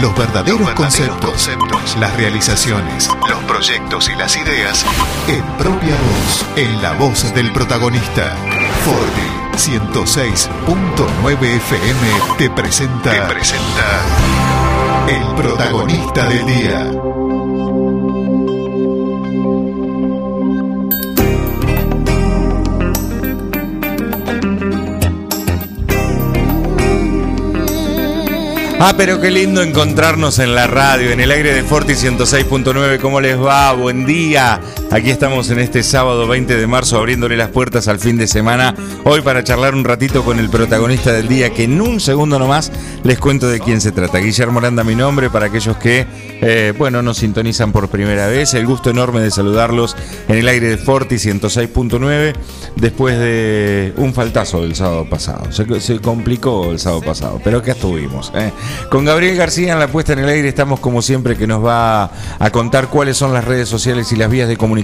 Los verdaderos, conceptos, las realizaciones, los proyectos y las ideas en propia voz, en la voz del protagonista. Forti 106.9 FM te presenta, te presenta el protagonista del día. Ah, pero qué lindo encontrarnos en la radio, en el aire de Forti 106.9. ¿Cómo les va? Buen día. Aquí estamos en este sábado 20 de marzo abriéndole las puertas al fin de semana. Hoy para charlar un ratito con el protagonista del día, que en un segundo nomás les cuento de quién se trata. Guillermo Aranda, mi nombre, para aquellos que, eh, bueno, nos sintonizan por primera vez. El gusto enorme de saludarlos en el aire de Forti 106.9 después de un faltazo del sábado pasado. Se, complicó el sábado pasado, pero acá estuvimos. ¿eh? Con Gabriel García en la puesta en el aire estamos como siempre que nos va a contar cuáles son las redes sociales y las vías de comunicación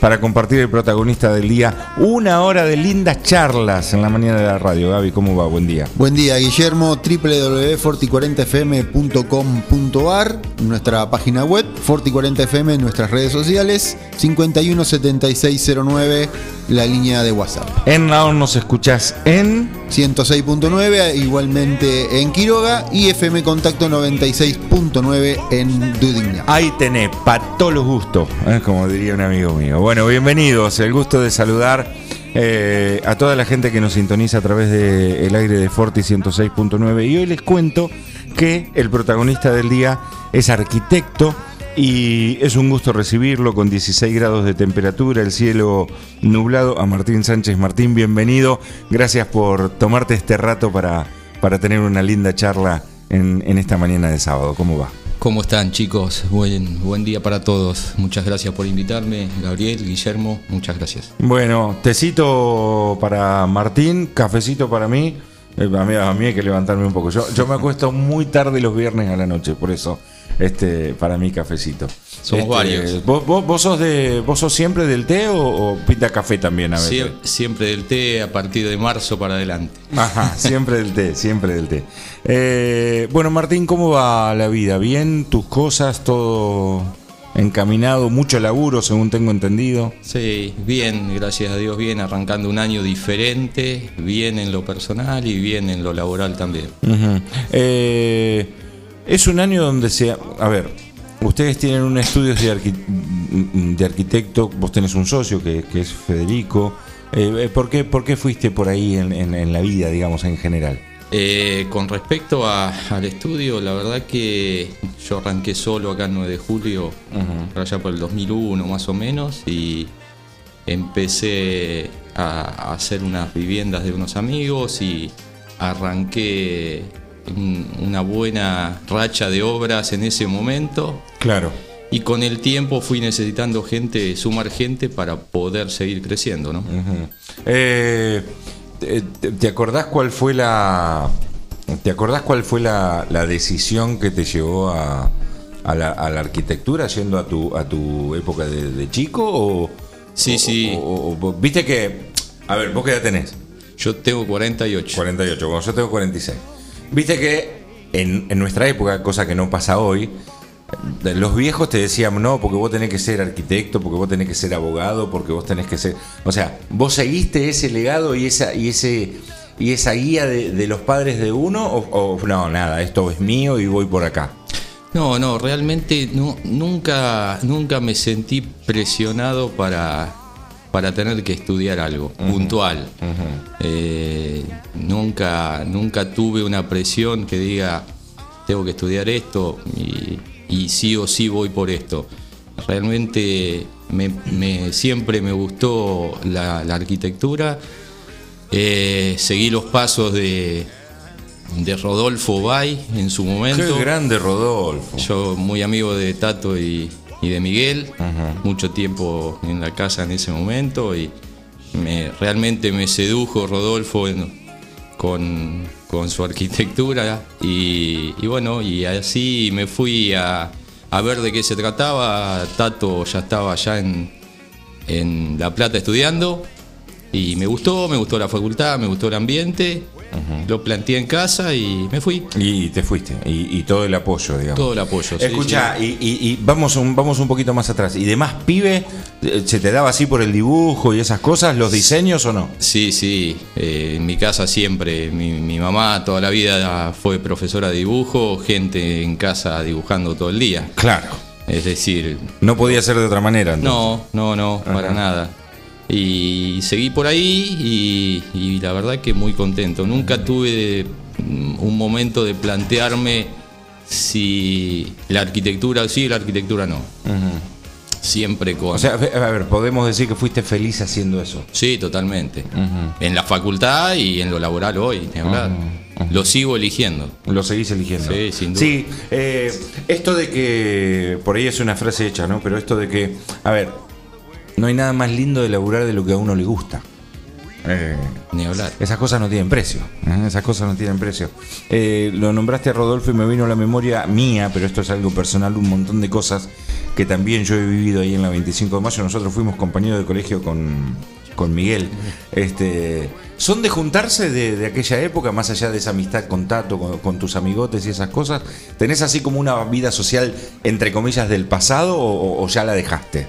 para compartir el protagonista del día. Una hora de lindas charlas en la mañana de la radio. Gaby, ¿cómo va? Buen día. Buen día, Guillermo. www.forti40fm.com.ar Nuestra página web, Forti40fm en nuestras redes sociales, 517609 la línea de WhatsApp. En Naon nos escuchas en 106.9, igualmente en Quiroga y FM Contacto 96.9 en Dudigna. Ahí tenés, para todos los gustos, ¿eh? como diría un amigo mío. Bueno, bienvenidos, el gusto de saludar eh, a toda la gente que nos sintoniza a través del aire de Forti 106.9 y hoy les cuento que el protagonista del día es arquitecto y es un gusto recibirlo con 16 grados de temperatura, el cielo nublado. A Martín Sánchez. Martín, bienvenido. Gracias por tomarte este rato para, para tener una linda charla en, esta mañana de sábado. ¿Cómo va? ¿Cómo están chicos? Buen, buen día para todos. Muchas gracias por invitarme. Gabriel, Guillermo, muchas gracias. Bueno, tecito para Martín, cafecito para mí. Eh, a mí, a mí hay que levantarme un poco. Yo, yo me acuesto muy tarde los viernes a la noche, por eso este, para mi cafecito. Somos este, varios. ¿vos, vos, sos de, ¿Vos sos siempre del té o, pinta café también a veces? siempre del té a partir de marzo para adelante. Ajá, siempre del té, siempre del té. Eh, bueno, Martín, ¿cómo va la vida? ¿Bien? ¿Tus cosas? ¿Todo encaminado? ¿Mucho laburo, según tengo entendido? Sí, bien, gracias a Dios, bien, arrancando un año diferente, bien en lo personal y bien en lo laboral también. eh, es un año donde se... A ver, ustedes tienen un estudio de, arquitecto, vos tenés un socio que, es Federico. Eh, eh, ¿por, qué, ¿Por qué fuiste por ahí en, la vida, digamos, en general? Eh, con respecto al estudio, la verdad que yo arranqué solo acá el 9 de julio, allá por el 2001 más o menos, y empecé a hacer unas viviendas de unos amigos y arranqué una buena racha de obras en ese momento. Claro. Y con el tiempo fui necesitando gente, sumar gente para poder seguir creciendo, ¿no? Eh, te, acordás cuál fue la. ¿Te acordás cuál fue la, decisión que te llevó a, la, arquitectura yendo a tu, a tu época de, chico? O, sí, sí. Viste que. A ver, ¿vos qué edad tenés? Yo tengo 48. 48, bueno, yo tengo 46. Viste que en, nuestra época, cosa que no pasa hoy, los viejos te decían, no, porque vos tenés que ser arquitecto, porque vos tenés que ser abogado, porque vos tenés que ser... O sea, vos seguiste ese legado y esa, y ese, y esa guía de, los padres de uno, o, no, nada, esto es mío y voy por acá. No, no, realmente no, nunca, nunca me sentí presionado para, para tener que estudiar algo puntual. Eh, nunca, nunca tuve una presión que diga tengo que estudiar esto y, sí o sí voy por esto. Realmente me, siempre me gustó la, arquitectura. Eh, seguí los pasos de, de Rodolfo Bay en su momento. Qué grande Rodolfo. Yo muy amigo de Tato y, y de Miguel, mucho tiempo en la casa en ese momento y me, realmente me sedujo Rodolfo con, su arquitectura y, bueno, y así me fui a, ver de qué se trataba. Tato ya estaba allá en, en La Plata estudiando y me gustó, me gustó la facultad, me gustó el ambiente Lo planteé en casa y me fui. Y te fuiste. Y, y todo el apoyo, digamos. Todo el apoyo. sí, Escucha, sí. y, y- y vamos, un, vamos un poquito más atrás. ¿Y demás pibe eh, se te daba así por el dibujo y esas cosas, los diseños o no? Sí, sí. eh, en mi casa siempre, mi, mi mamá toda la vida fue profesora de dibujo, gente en casa dibujando todo el día. Claro. Es decir, No podía ser de otra manera. entonces. no, no, no, para nada. Y seguí por ahí y, y la verdad que muy contento. Nunca tuve mm, un momento de plantearme si la arquitectura sí y la arquitectura no. Siempre con... O sea, a ver, podemos decir que fuiste feliz haciendo eso. Sí, totalmente. En la facultad y en lo laboral hoy, ni hablar. Lo sigo eligiendo. Lo seguís eligiendo. Sí, sin duda. Sí, eh, esto de que, por ahí es una frase hecha, ¿no? Pero esto de que, a ver, no hay nada más lindo de laburar de lo que a uno le gusta. Eh, Ni hablar. esas cosas no tienen precio. ¿eh? Esas cosas no tienen precio. Eh, lo nombraste a Rodolfo y me vino a la memoria mía, pero esto es algo personal, un montón de cosas que también yo he vivido ahí en la 25 de mayo. Nosotros fuimos compañeros de colegio con, con Miguel. Este, ¿Son de juntarse de, de aquella época, más allá de esa amistad, contacto con, con tus amigotes y esas cosas? ¿Tenés así como una vida social, entre comillas, del pasado o, o ya la dejaste?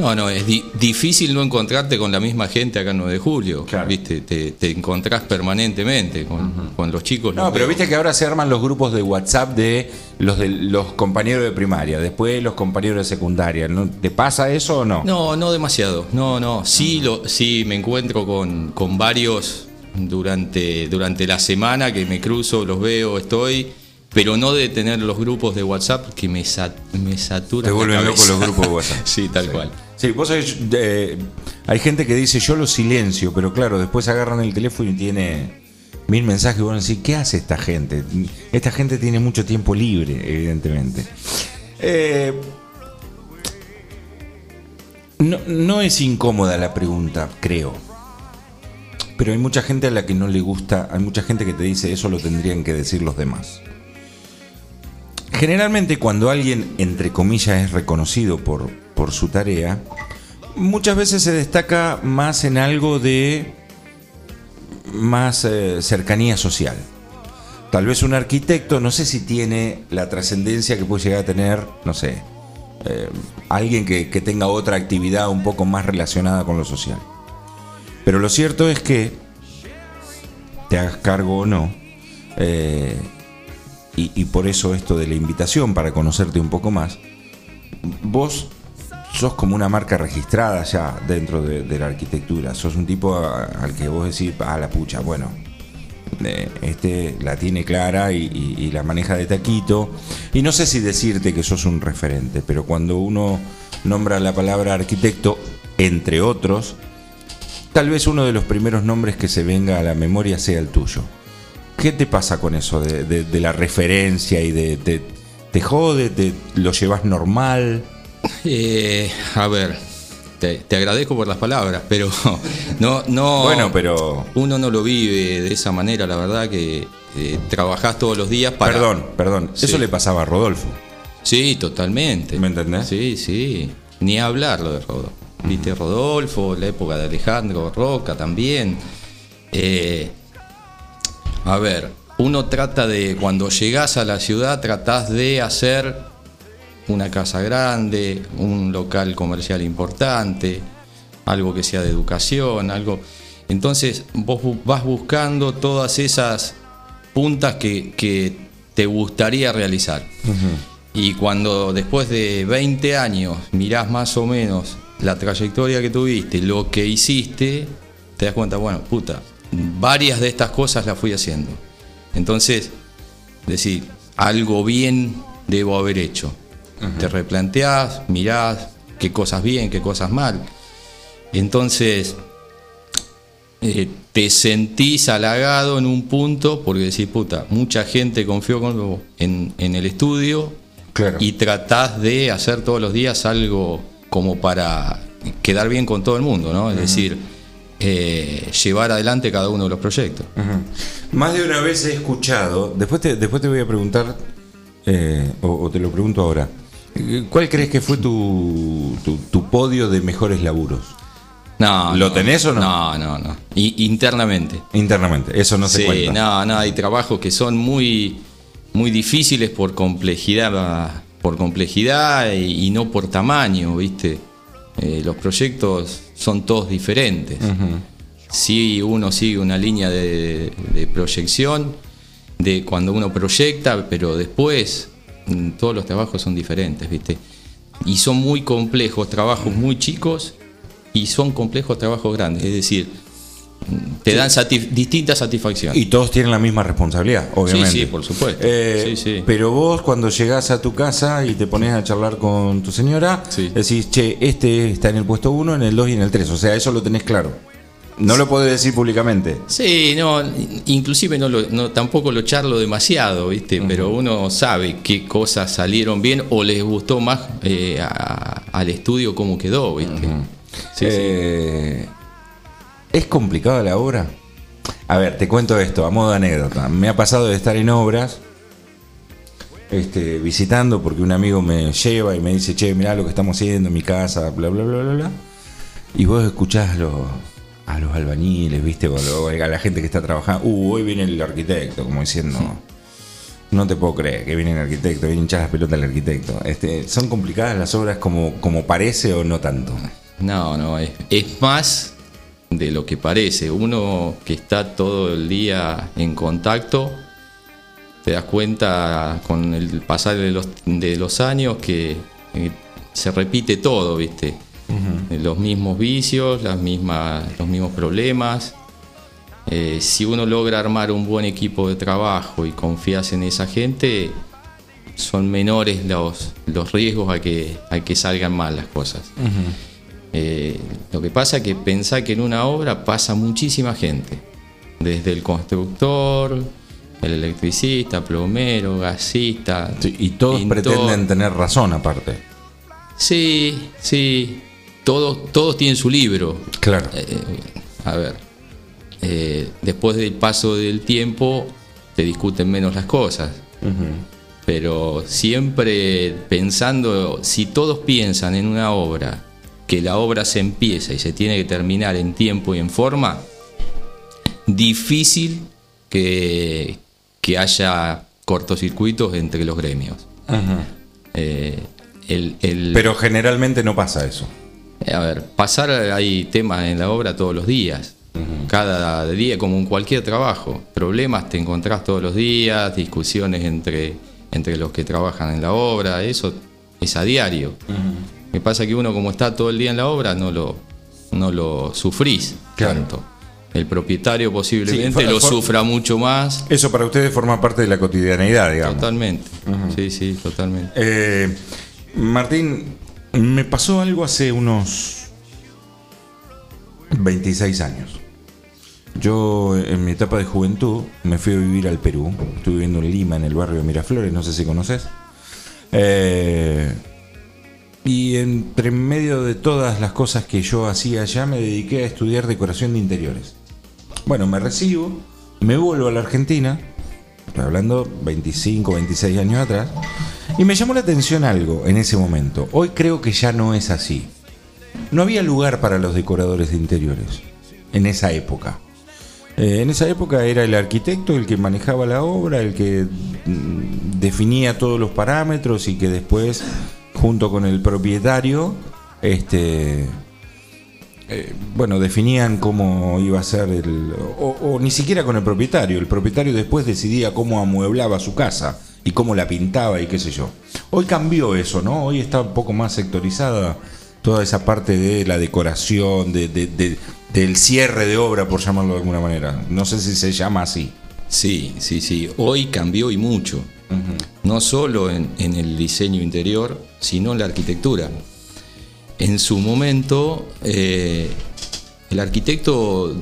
No, no, es di- difícil no encontrarte con la misma gente acá en 9 de julio. Claro. ¿Viste? Te, te encontrás permanentemente con, con los chicos. No, los pero veo. viste que ahora se arman los grupos de WhatsApp de los de los compañeros de primaria, después los compañeros de secundaria. ¿No? ¿Te pasa eso o no? No, no demasiado. No, no. Sí, lo, sí me encuentro con, con varios durante, durante la semana que me cruzo, los veo, estoy. Pero no de tener los grupos de WhatsApp que me, me saturan. Te vuelven cabeza. los grupos de WhatsApp. sí, tal cual. Sí, vos sabés, eh, hay gente que dice yo lo silencio, pero claro, después agarran el teléfono y tiene mil mensajes y van a decir, ¿qué hace esta gente? Esta gente tiene mucho tiempo libre, evidentemente. Eh, no, no es incómoda la pregunta, creo. Pero hay mucha gente a la que no le gusta, hay mucha gente que te dice eso lo tendrían que decir los demás. Generalmente cuando alguien, entre comillas, es reconocido por, por su tarea, muchas veces se destaca más en algo de más eh, cercanía social. Tal vez un arquitecto, no sé si tiene la trascendencia que puede llegar a tener, no sé, eh, alguien que, que tenga otra actividad un poco más relacionada con lo social. Pero lo cierto es que, te hagas cargo o no, eh, y, por eso esto de la invitación para conocerte un poco más, vos sos como una marca registrada ya dentro de, la arquitectura, sos un tipo al que vos decís, ah, la pucha, bueno, eh, este la tiene clara y- y la maneja de taquito. Y no sé si decirte que sos un referente, pero cuando uno nombra la palabra arquitecto, entre otros, tal vez uno de los primeros nombres que se venga a la memoria sea el tuyo. ¿Qué te pasa con eso de, de- de la referencia y de... de- ¿Te jode? ¿Te lo llevas normal? Eh, a ver, te, te agradezco por las palabras, pero no, no. Bueno, pero... Uno no lo vive de esa manera, la verdad que eh, trabajás todos los días para. Perdón, perdón. Sí. Eso le pasaba a Rodolfo. Sí, totalmente. ¿Me entendés? Sí, sí. Ni hablar lo de Rodolfo. Viste, Rodolfo, la época de Alejandro Roca también. Eh, a ver, uno trata de, cuando llegás a la ciudad, tratás de hacer una casa grande, un local comercial importante, algo que sea de educación, algo. Entonces vos vas buscando todas esas puntas que, que te gustaría realizar. Y cuando después de 20 años mirás más o menos la trayectoria que tuviste, lo que hiciste, te das cuenta, bueno, puta, varias de estas cosas las fui haciendo. Entonces, decir, algo bien debo haber hecho. Te replanteás, mirás qué cosas bien, qué cosas mal. Entonces, eh, te sentís halagado en un punto porque decís, puta, mucha gente confió con vos en, en el estudio Claro. y tratás de hacer todos los días algo como para quedar bien con todo el mundo, ¿no? Es decir, eh, llevar adelante cada uno de los proyectos. Más de una vez he escuchado, después te, después te voy a preguntar, eh, o, o te lo pregunto ahora, ¿cuál crees que fue tu, tu, tu podio de mejores laburos? No, ¿Lo no, tenés o no? No, no, no. Y, internamente. Internamente, eso no se sí, cuenta. no, no, hay trabajos que son muy, muy difíciles por complejidad, por complejidad y, y no por tamaño, ¿viste? Eh, los proyectos son todos diferentes. Si uno sigue una línea de, de proyección, de cuando uno proyecta, pero después mm, todos los trabajos son diferentes, ¿viste? Y son muy complejos, trabajos muy chicos y son complejos trabajos grandes, es decir, te dan satis- distintas satisfacciones. Y todos tienen la misma responsabilidad, obviamente. sí, por supuesto. Eh, Sí, sí. Pero vos cuando llegás a tu casa y te pones a charlar con tu señora, Sí. decís, che, este está en el puesto 1, en el 2 y en el 3. O sea, eso lo tenés claro. No lo podés decir públicamente. Sí, no, inclusive no, lo- no tampoco lo charlo demasiado, ¿viste? Pero uno sabe qué cosas salieron bien o les gustó más eh, a- al estudio cómo quedó, ¿viste? Sí, sí. Eh, ¿Es complicada la obra? A ver, te cuento esto, a modo de anécdota. Me ha pasado de estar en obras, este, visitando, porque un amigo me lleva y me dice, che, mirá lo que estamos haciendo en mi casa, bla, bla, bla, bla, bla. Y vos escuchás a los, a los albañiles, viste, o a la gente que está trabajando. Uh, hoy viene el arquitecto, como diciendo... No te puedo creer que viene el arquitecto, viene hinchar las pelotas el arquitecto. Este, ¿Son complicadas las obras como, como parece o no tanto? No, no, es, es más de lo que parece. Uno que está todo el día en contacto, te das cuenta con el pasar de los, de los años que eh, se repite todo, ¿viste? Los mismos vicios, las mismas, los mismos problemas. Eh, si uno logra armar un buen equipo de trabajo y confías en esa gente, son menores los, los riesgos a que, a que salgan mal las cosas. Eh, lo que pasa es que pensá que en una obra pasa muchísima gente, desde el constructor, el electricista, plomero, gasista. Sí, y todos pintor. pretenden tener razón aparte. Sí, sí, todos, todos tienen su libro. Claro. Eh, a ver, eh, después del paso del tiempo te discuten menos las cosas. Pero siempre pensando, si todos piensan en una obra, que la obra se empieza y se tiene que terminar en tiempo y en forma, difícil que, que haya cortocircuitos entre los gremios. Eh, el- el- Pero generalmente no pasa eso. A ver, pasar hay temas en la obra todos los días. Cada día, como en cualquier trabajo. Problemas te encontrás todos los días, discusiones entre, entre los que trabajan en la obra, eso es a diario. Que pasa que uno como está todo el día en la obra no lo, no lo sufrís Claro. tanto. El propietario posiblemente Sí, lo sufra mucho más. Eso para ustedes forma parte de la cotidianeidad, digamos. Totalmente. Sí, sí, totalmente. Eh, Martín, me pasó algo hace unos 26 años. Yo en mi etapa de juventud me fui a vivir al Perú. Estuve viviendo en Lima, en el barrio de Miraflores, no sé si conoces. Eh, y entre medio de todas las cosas que yo hacía allá, me dediqué a estudiar decoración de interiores. Bueno, me recibo, me vuelvo a la Argentina, estoy hablando 25, 26 años atrás, y me llamó la atención algo en ese momento. Hoy creo que ya no es así. No había lugar para los decoradores de interiores en esa época. Eh, en esa época era el arquitecto el que manejaba la obra, el que mm, definía todos los parámetros y que después, junto con el propietario, este, eh, bueno, definían cómo iba a ser el. O, ni siquiera con el propietario. El propietario después decidía cómo amueblaba su casa y cómo la pintaba y qué sé yo. Hoy cambió eso, ¿no? Hoy está un poco más sectorizada toda esa parte de la decoración, de, de- de- del cierre de obra, por llamarlo de alguna manera. No sé si se llama así. Sí, sí, sí. Hoy cambió y mucho. No solo en, en el diseño interior, sino en la arquitectura. En su momento, eh, el arquitecto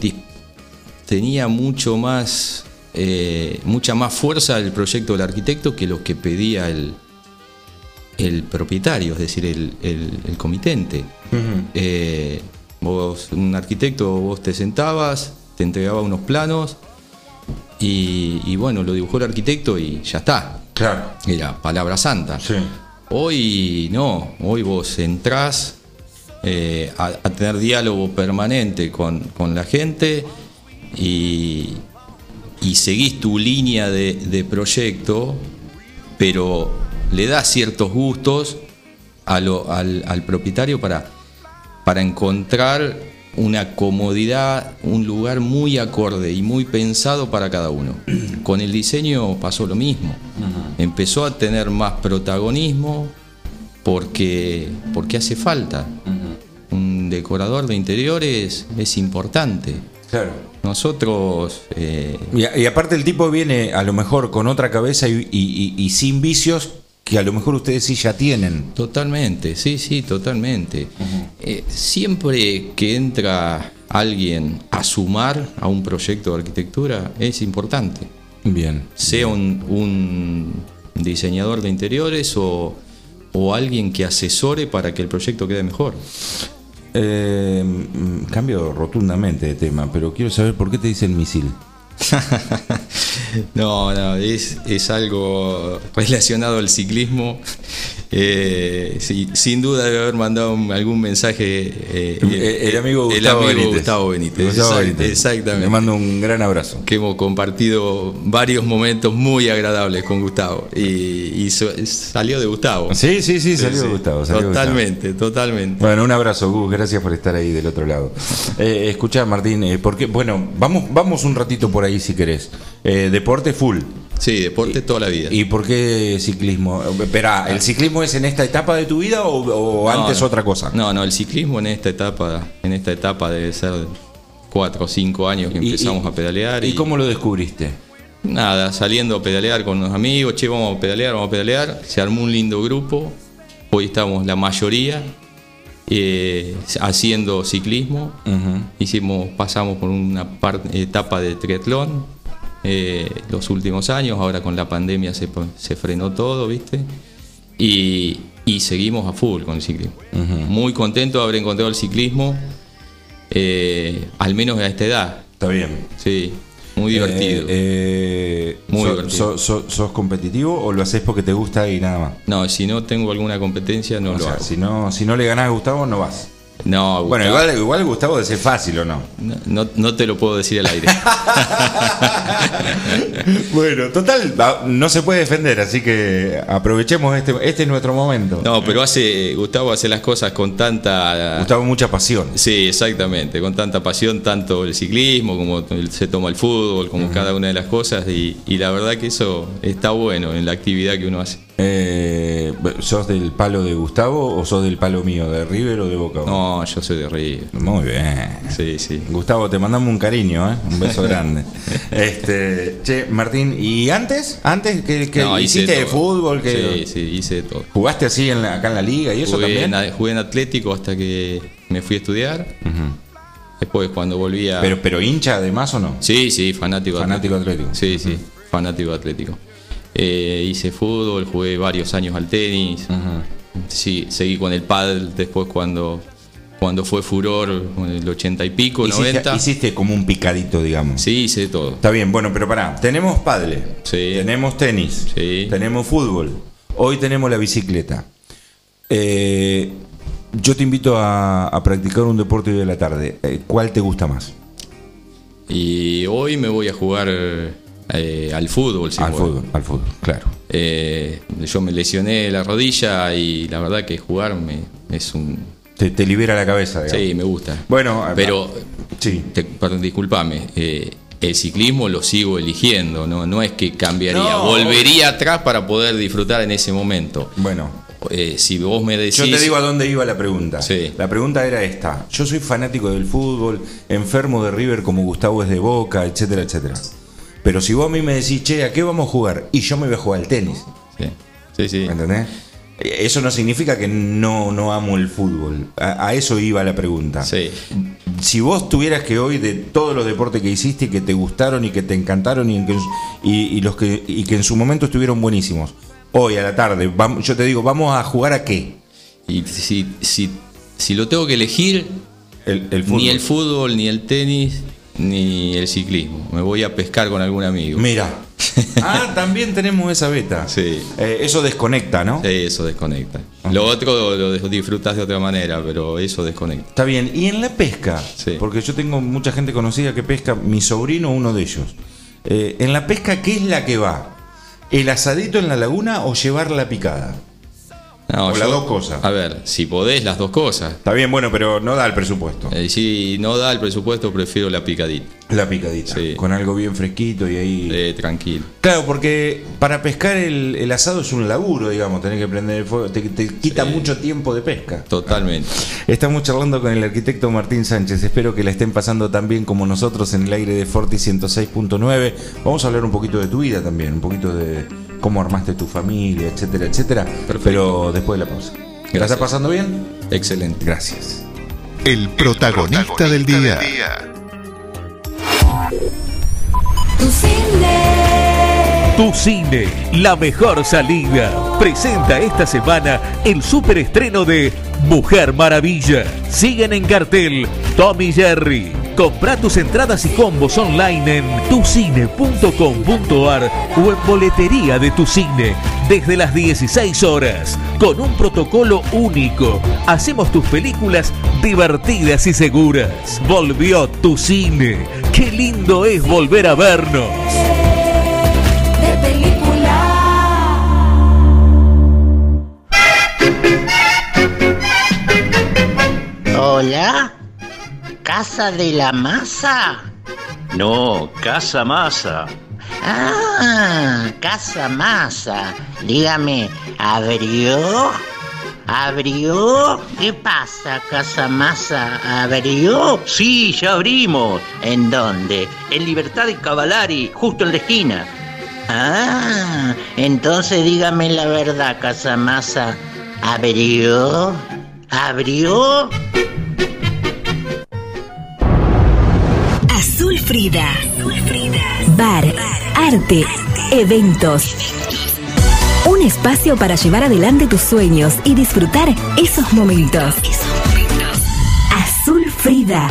tenía mucho más, eh, mucha más fuerza el proyecto del arquitecto que lo que pedía el, el propietario, es decir, el, el- el comitente. Eh, vos, un arquitecto, vos te sentabas, te entregaba unos planos y, y bueno, lo dibujó el arquitecto y ya está. Claro. Era palabra santa. Sí. Hoy no, hoy vos entrás, eh, a, a tener diálogo permanente con, con la gente y, y seguís tu línea de, de proyecto, pero le das ciertos gustos a lo- al, al propietario para, para encontrar una comodidad, un lugar muy acorde y muy pensado para cada uno. Con el diseño pasó lo mismo. Empezó a tener más protagonismo porque, porque hace falta. Un decorador de interiores es importante. Claro. Nosotros eh, Y, y aparte el tipo viene a lo mejor con otra cabeza y, y- y- y sin vicios que a lo mejor ustedes sí ya tienen. Totalmente, sí, sí, totalmente. Eh, siempre que entra alguien a sumar a un proyecto de arquitectura es importante. Bien. Sea un, un diseñador de interiores o, o alguien que asesore para que el proyecto quede mejor. Eh, mm, cambio rotundamente de tema, pero quiero saber por qué te dicen misil. No, no, es, es algo relacionado al ciclismo. Eh, sí, sin duda debe haber mandado un- algún mensaje eh, Eh, el amigo el Gustavo amigo Benítez. Gustavo Benítez. Gustavo Exact- Benítez. Exactamente. Le mando un gran abrazo. que hemos compartido varios momentos muy agradables con Gustavo y, salió de Gustavo. Sí, sí, sí, salió de Gustavo. salió de Gustavo. totalmente, totalmente. Bueno, un abrazo, Gus. Gracias por estar ahí del otro lado. Eh, escucha, Martín, eh, porque, bueno, vamos, vamos un ratito por ahí si querés. Eh, deporte full. Sí, deporte toda la vida. ¿Y por qué ciclismo? Espera, ¿el ciclismo es en esta etapa de tu vida o, o No, antes no. otra cosa? No, no, el ciclismo en esta etapa, en esta etapa debe ser cuatro o cinco años que Y- empezamos y- a pedalear ¿Y cómo lo descubriste? Nada, saliendo a pedalear con unos amigos, che, vamos a pedalear, vamos a pedalear. Se armó un lindo grupo. Hoy estamos la mayoría eh, haciendo ciclismo. Hicimos, pasamos por una etapa de triatlón eh, los últimos años. Ahora con la pandemia se, se frenó todo, ¿viste? Y, y seguimos a full con el ciclismo. Muy contento de haber encontrado el ciclismo, eh, al menos a esta edad. Está bien. Sí, muy divertido. Eh, eh, Muy so- divertido. so- so- ¿Sos competitivo o lo haces porque te gusta y nada más? No, si no tengo alguna competencia, no o lo sea, hago. si no, si no le ganás a Gustavo, no vas. No, Bueno, igual, igual Gustavo ser fácil o no. no, no- no te lo puedo decir al aire. bueno, total, no se puede defender, así que aprovechemos este, este es nuestro momento. No, pero hace Gustavo hace las cosas con tanta Gustavo, mucha pasión. Sí, exactamente, con tanta pasión, tanto el ciclismo como se toma el fútbol, como cada una de las cosas, y, y la verdad que eso está bueno en la actividad que uno hace. Eh, ¿Sos del palo de Gustavo o sos del palo mío, de River o de Boca? No, yo soy de River. Muy bien. Sí, sí. Gustavo, te mandamos un cariño, ¿eh? un beso grande. Este, che, Martín, ¿y antes? ¿Antes que, que No, hice hiciste de fútbol? Que Sí, sí, hice de todo. ¿Jugaste así en la- acá en la liga y eso Jugué también? en, jugué en Atlético hasta que me fui a estudiar. Después cuando volví a... Pero, pero hincha además o no? Sí, sí, fanático. Fanático atlético. Sí, sí, fanático atlético. Eh, hice fútbol, jugué varios años al tenis. Sí, seguí con el pádel después cuando, cuando fue furor, en el 80 y pico, Hiciste, 90. hiciste como un picadito, digamos. Sí, hice todo. Está bien, bueno, pero pará, tenemos padre, Sí. tenemos tenis, Sí. tenemos fútbol, hoy tenemos la bicicleta. Eh, yo te invito a, a practicar un deporte hoy de la tarde. Eh, ¿Cuál te gusta más? Y hoy me voy a jugar eh, al fútbol. si al fútbol, al fútbol, claro. Eh, yo me lesioné la rodilla y la verdad que jugarme es un... Te, te libera la cabeza, digamos. Sí, me gusta. Bueno, pero sí. te- perdón, discúlpame, eh, el ciclismo lo sigo eligiendo, ¿no? no es que cambiaría, No. volvería atrás para poder disfrutar en ese momento. Bueno, Eh, si vos me decís... yo te digo a dónde iba la pregunta. Sí. La pregunta era esta. Yo soy fanático del fútbol, enfermo de River como Gustavo es de Boca, etcétera, etcétera. Pero si vos a mí me decís, che, ¿a qué vamos a jugar? Y yo me voy a jugar al tenis. Sí, sí. sí. ¿Me entendés? Eso no significa que no, no amo el fútbol. A, a eso iba la pregunta. Sí. Si vos tuvieras que hoy de todos los deportes que hiciste y que te gustaron y que te encantaron y, que- y- y los que, y que en su momento estuvieron buenísimos, hoy a la tarde, vamos, yo te digo, ¿vamos a jugar a qué? Y si, si, si lo tengo que elegir, El, el fútbol. ni el fútbol, ni el tenis, ni el ciclismo. Me voy a pescar con algún amigo. Mira, Ah, también tenemos esa beta. Sí. Eh, eso desconecta, ¿no? Sí, eso desconecta. Lo otro lo disfrutas de otra manera, pero eso desconecta. Está bien. Y en la pesca, Sí. porque yo tengo mucha gente conocida que pesca, mi sobrino, uno de ellos. Eh, en la pesca, ¿qué es la que va? ¿El asadito en la laguna o llevar la picada? No, O las dos cosas. A ver, si podés, las dos cosas. Está bien, bueno, pero no da el presupuesto. Eh, si no da el presupuesto, prefiero la picadita. La picadita. Sí. Con algo bien fresquito y ahí. Eh, tranquilo. Claro, porque para pescar el, el asado es un laburo, digamos, tenés que prender el fuego, te, te quita mucho tiempo de pesca. Totalmente. Estamos charlando con el arquitecto Martín Sánchez. Espero que la estén pasando tan bien como nosotros en el aire de Forti 106.9. Vamos a hablar un poquito de tu vida también, un poquito de cómo armaste tu familia, etcétera, etcétera. Perfecto. Pero después de la pausa. ¿La estás Gracias. pasando bien? Excelente. Gracias. El protagonista del día. Tu cine. Tu cine, la mejor salida. Presenta esta semana el superestreno de Mujer Maravilla. Siguen en cartel Tommy Jerry. Compra tus entradas y combos online en tucine.com.ar o en boletería de tu cine desde las 16 horas con un protocolo único. Hacemos tus películas divertidas y seguras. Volvió tu cine. Qué lindo es volver a vernos. De película. Hola, ¿Casa de la Masa? No, Casa Masa. Ah, Casa Masa. Dígame, ¿abrió? ¿Abrió? ¿Qué pasa, Casa Masa? ¿Abrió? Sí, ya abrimos. ¿En dónde? En Libertad de Cavalari, justo en la esquina. Ah, entonces dígame la verdad, Casa Masa. ¿Abrió? ¿Abrió? Frida. Bar, arte, eventos. Un espacio para llevar adelante tus sueños y disfrutar esos momentos. Azul Frida.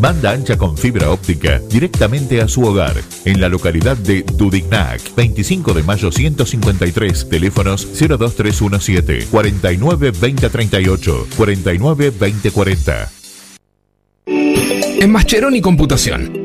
Banda ancha con fibra óptica directamente a su hogar. En la localidad de Dudignac, 25 de mayo 153, teléfonos 02317 49 2038 49 2040. En Mascheroni Computación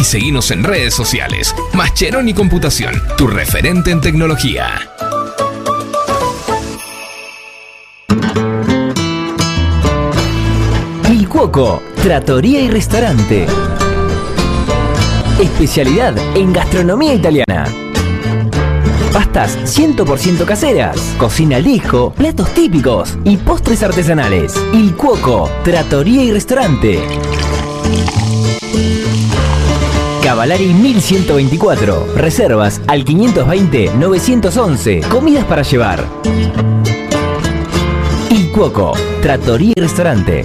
y seguinos en redes sociales. Mascheroni Computación, tu referente en tecnología. Il Cuoco, Trattoria y Restaurante. Especialidad en gastronomía italiana. Pastas 100% caseras, cocina al platos típicos y postres artesanales. Il Cuoco, Trattoria y Restaurante. Cavalari 1124. Reservas al 520-911. Comidas para llevar. Il Cuoco, Trattoria y Restaurante.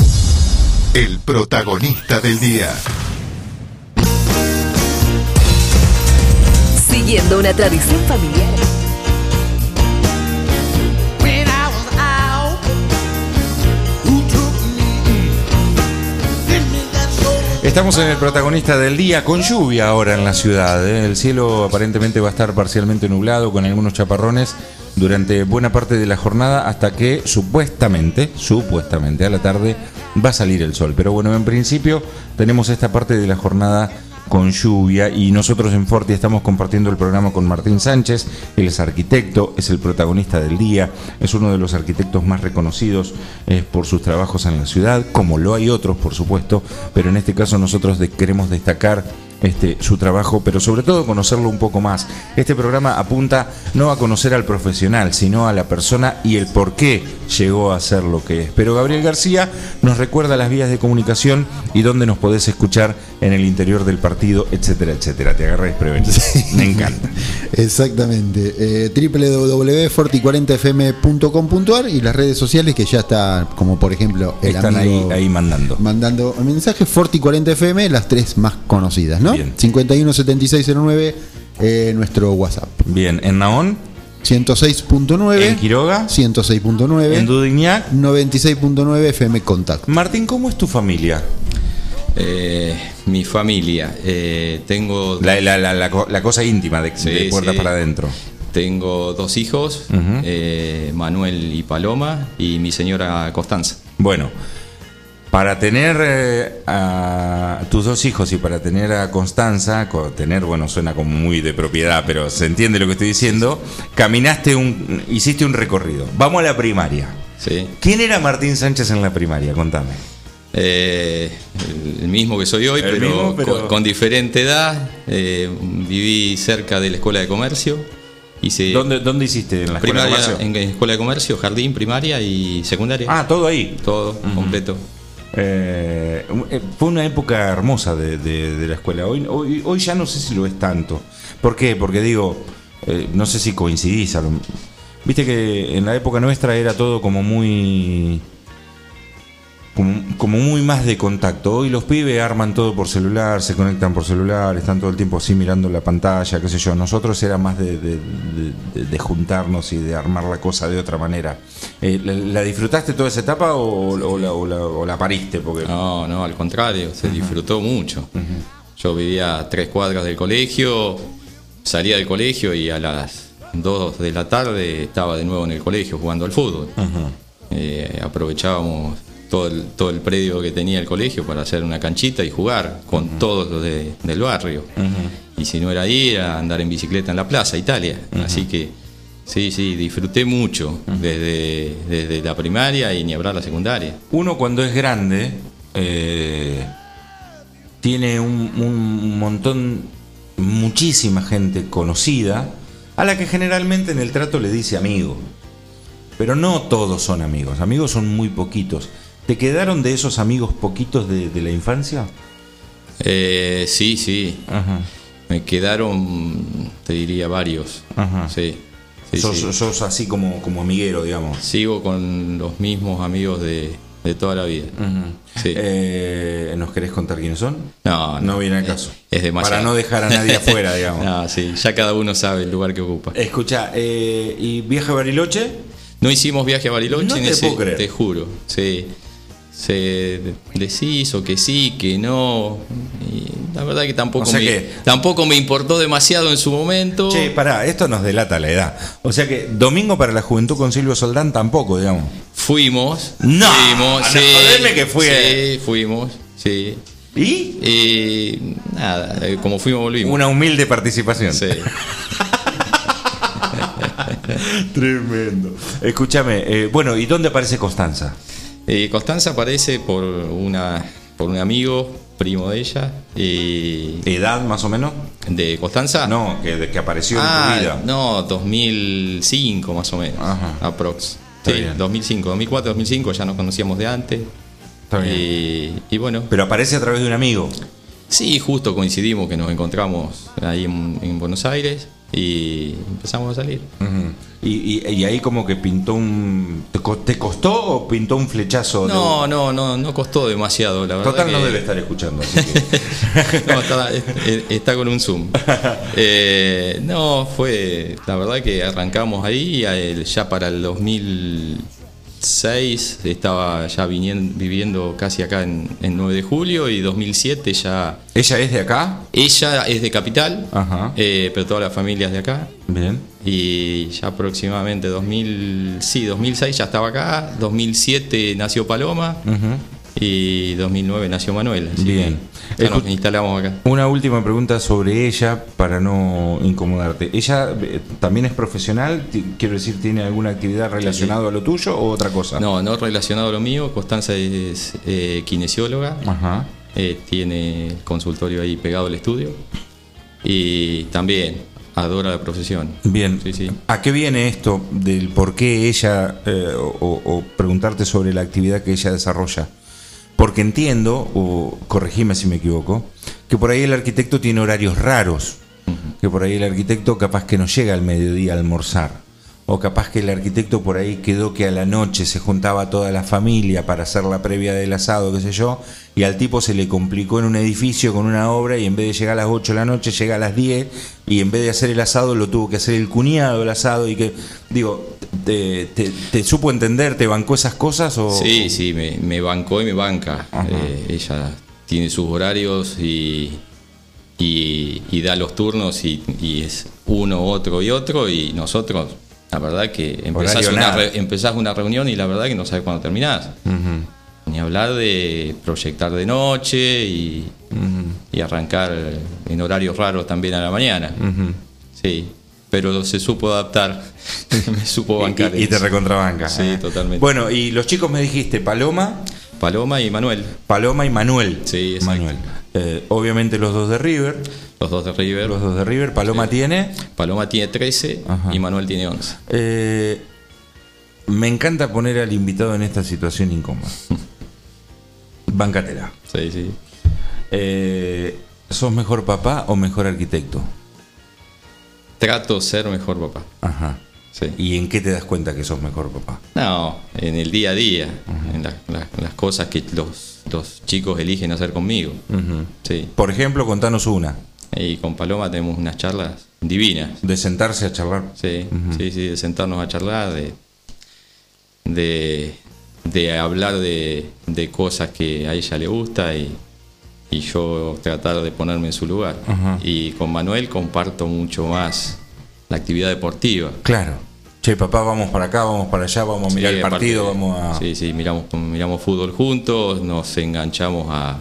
El protagonista del día. Siguiendo una tradición familiar. Estamos en el protagonista del día con lluvia ahora en la ciudad. ¿eh? El cielo aparentemente va a estar parcialmente nublado con algunos chaparrones durante buena parte de la jornada hasta que supuestamente, supuestamente a la tarde va a salir el sol. Pero bueno, en principio tenemos esta parte de la jornada con lluvia y nosotros en Forti estamos compartiendo el programa con Martín Sánchez, él es arquitecto, es el protagonista del día, es uno de los arquitectos más reconocidos eh, por sus trabajos en la ciudad, como lo hay otros por supuesto, pero en este caso nosotros queremos destacar este, su trabajo, pero sobre todo conocerlo un poco más. Este programa apunta no a conocer al profesional, sino a la persona y el por qué llegó a ser lo que es. Pero Gabriel García nos recuerda las vías de comunicación y dónde nos podés escuchar en el interior del partido, etcétera, etcétera. Te agarré desprevenido. Me encanta. Exactamente. Eh, www.forti40fm.com.ar y las redes sociales que ya está, como por ejemplo, el Están ahí, amigo ahí mandando. mandando mensajes. Forti40fm, las tres más conocidas, ¿no? 517609, eh, nuestro WhatsApp. Bien, en Naón. 106.9. En Quiroga. 106.9. En Dudignac. 96.9 FM Contact. Martín, ¿cómo es tu familia? Eh, mi familia. eh, tengo. La, la- la- la co- la cosa íntima de, de Sí, puertas sí. para adentro. Tengo dos hijos, eh, Manuel y Paloma, y mi señora Constanza. Bueno, para tener eh, a tus dos hijos y para tener a Constanza, co- tener, bueno, suena como muy de propiedad, pero se entiende lo que estoy diciendo, caminaste un, hiciste un recorrido. Vamos a la primaria. Sí. ¿Quién era Martín Sánchez en la primaria? Contame. Eh, el mismo que soy hoy, pero, mismo, pero- Con, con diferente edad. Eh, viví cerca de la escuela de comercio. Hice ¿Dónde, dónde hiciste? ¿En la escuela de primaria comercio? en escuela de comercio, jardín, primaria y secundaria. Ah, todo ahí. Todo completo. Eh, eh, fue una época hermosa de, la escuela. Hoy, hoy, hoy ya no sé si lo es tanto. ¿Por qué? Porque digo, eh, no sé si coincidís. a lo- Viste que en la época nuestra era todo como muy como, como muy más de contacto. Hoy los pibes arman todo por celular, se conectan por celular, están todo el tiempo así mirando la pantalla, qué sé yo. Nosotros era más de, de- de- de juntarnos y de armar la cosa de otra manera. Eh, ¿la, la disfrutaste toda esa etapa o, o la, o la- o la pariste? Porque... No, no, al contrario, se disfrutó mucho. Yo vivía a tres cuadras del colegio, salía del colegio y a las 2 de la tarde estaba de nuevo en el colegio jugando al fútbol. Eh, aprovechábamos todo el, todo el predio que tenía el colegio para hacer una canchita y jugar con todos los de- del barrio. Y si no era ahí, era andar en bicicleta en la plaza, Italia. Así que sí, sí, disfruté mucho desde, desde la primaria y ni hablar la secundaria. Uno cuando es grande eh, tiene un, un montón, muchísima gente conocida, a la que generalmente en el trato le dice amigo. Pero no todos son amigos, amigos son muy poquitos. ¿Te quedaron de esos amigos poquitos de, de la infancia? Eh, sí, sí. Me quedaron, te diría, varios. Sí. sí, sos, sí. sos así como, como amiguero, digamos. Sigo con los mismos amigos de, de toda la vida. Sí. Eh, ¿Nos querés contar quiénes son? No, No viene al caso. Es demasiado. Para no dejar a nadie afuera, digamos. No, sí, ya cada uno sabe el lugar que ocupa. Escucha, eh, ¿y viaje a Bariloche? No hicimos viaje a Bariloche No en te ese, puedo creer. te juro. Sí. Se deshizo que sí, que no. Y la verdad que tampoco, O sea me, que- tampoco me importó demasiado en su momento. Che, pará, esto nos delata la edad. O sea que domingo para la juventud con Silvio Soldán tampoco, digamos. Fuimos. No, fuimos, no, sí, que fui. Sí, fuimos, sí. ¿Y? Eh, nada, eh, como fuimos volvimos. Una humilde participación. Sí. Tremendo. Escúchame, eh, bueno, ¿y dónde aparece Constanza? Eh, Constanza aparece por una por un amigo, primo de ella. Y ¿Edad más o menos? ¿De Constanza? No, que, de- que apareció Ah, en tu vida. no, 2005 más o menos. Aprox. Está Sí, bien. 2005, 2004, 2005 ya nos conocíamos de antes. Y, y bueno. Pero aparece a través de un amigo. Sí, justo coincidimos que nos encontramos ahí en, en Buenos Aires y empezamos a salir. Y, y- y ahí como que pintó un... ¿Te, co- te costó o pintó un flechazo? de- No, no, no, no costó demasiado, la verdad. Total no debe estar escuchando. así que- No, está, es- está con un zoom. Eh, no, fue. La verdad que arrancamos ahí. eh, Ya para el 2006 estaba ya viniendo, viviendo casi acá en, en 9 de julio. Y 2007 ya. ¿Ella es de acá? Ella es de Capital, Ajá. eh, pero toda la familia es de acá. Bien. Y ya aproximadamente 2000, sí, 2006 ya estaba acá. 2007 nació Paloma. Ujú. Y 2009 nació Manuel. así Bien. que nos instalamos acá. Una última pregunta sobre ella para no incomodarte. ¿Ella eh, también es profesional? Quiero decir, ¿tiene alguna actividad relacionada a lo tuyo o otra cosa? No, no relacionado a lo mío. Constanza es eh, kinesióloga. Ajá. Eh, tiene consultorio ahí pegado al estudio. Y también adora la profesión. Bien. Sí, sí. ¿A qué viene esto del por qué ella, eh, o, o preguntarte sobre la actividad que ella desarrolla? Porque entiendo, o corregime si me equivoco, que por ahí el arquitecto tiene horarios raros, que por ahí el arquitecto capaz que no llega al mediodía a almorzar, o capaz que el arquitecto por ahí quedó que a la noche se juntaba toda la familia para hacer la previa del asado, qué sé yo, y al tipo se le complicó en un edificio con una obra y en vez de llegar a las 8 de la noche llega a las 10 y en vez de hacer el asado lo tuvo que hacer el cuñado el asado y que, digo, ¿te, te- te supo entender, te bancó esas cosas o...? Sí, sí, me, me bancó y me banca. Eh, ella tiene sus horarios y, y, y da los turnos y, y es uno, otro y otro y nosotros, la verdad que empezás una, re- empezás una reunión y la verdad que no sabes cuándo terminás. Ni hablar de proyectar de noche y, y arrancar en horarios raros también a la mañana. Sí, pero se supo adaptar, me supo bancar. Y, y te recontrabanca. Sí, eh. totalmente. Bueno, y los chicos me dijiste Paloma, Paloma y Manuel. Paloma y Manuel. Sí, exacto. Manuel. Eh, obviamente los dos de River. Los dos de River. Los dos de River. Paloma tiene. Paloma tiene 13 Ajá. y Manuel tiene 11. Eh, me encanta poner al invitado en esta situación incómoda. Bancatela. Sí, sí. Eh, ¿Sos mejor papá o mejor arquitecto? Trato de ser mejor papá. Ajá. ¿Y en qué te das cuenta que sos mejor papá? No, en el día a día, en la- la- las cosas que los, los chicos eligen hacer conmigo. Sí. Por ejemplo, contanos una. Y con Paloma tenemos unas charlas divinas. De sentarse a charlar. Sí, sí, sí, de sentarnos a charlar, de, de, de hablar de, de cosas que a ella le gusta y, y yo tratar de ponerme en su lugar. Y con Manuel comparto mucho más la actividad deportiva. Claro. Che, papá, vamos para acá, vamos para allá, vamos a mirar Sí, el partido, aparte, vamos a. Sí, sí, miramos, miramos fútbol juntos, nos enganchamos a,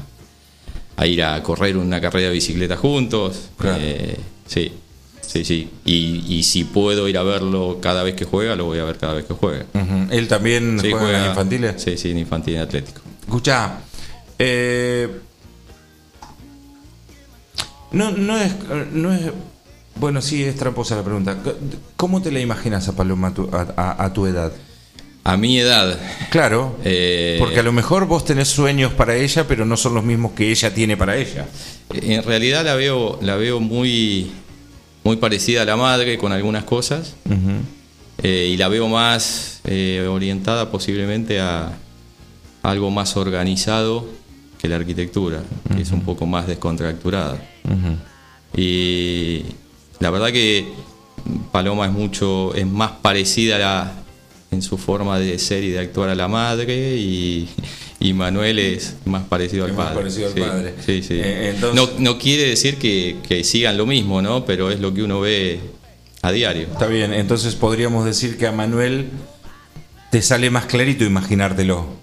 a ir a correr una carrera de bicicleta juntos. Eh, sí, sí, sí. Y, y si puedo ir a verlo cada vez que juega, lo voy a ver cada vez que juega. ¿Él también Sí, juega, en juega- las infantiles? Sí, sí, en infantil en atlético. Escucha, eh, no, no es, no es, bueno, sí es tramposa la pregunta. ¿Cómo te la imaginas a Paloma a tu, a- a- a tu edad? A mi edad. Claro, eh, porque a lo mejor vos tenés sueños para ella, pero no son los mismos que ella tiene para ella. En realidad la veo, la veo muy, muy parecida a la madre con algunas cosas. Eh, y la veo más eh, orientada posiblemente a algo más organizado que la arquitectura, que es un poco más descontracturada. Y la verdad que Paloma es mucho, es más parecida a la- en su forma de ser y de actuar a la madre y, y Manuel es más parecido al más padre. parecido al Sí, padre. Sí, sí. Eh, entonces- no, no quiere decir que, que sigan lo mismo, ¿no? Pero es lo que uno ve a diario. Está bien, entonces podríamos decir que a Manuel te sale más clarito imaginártelo.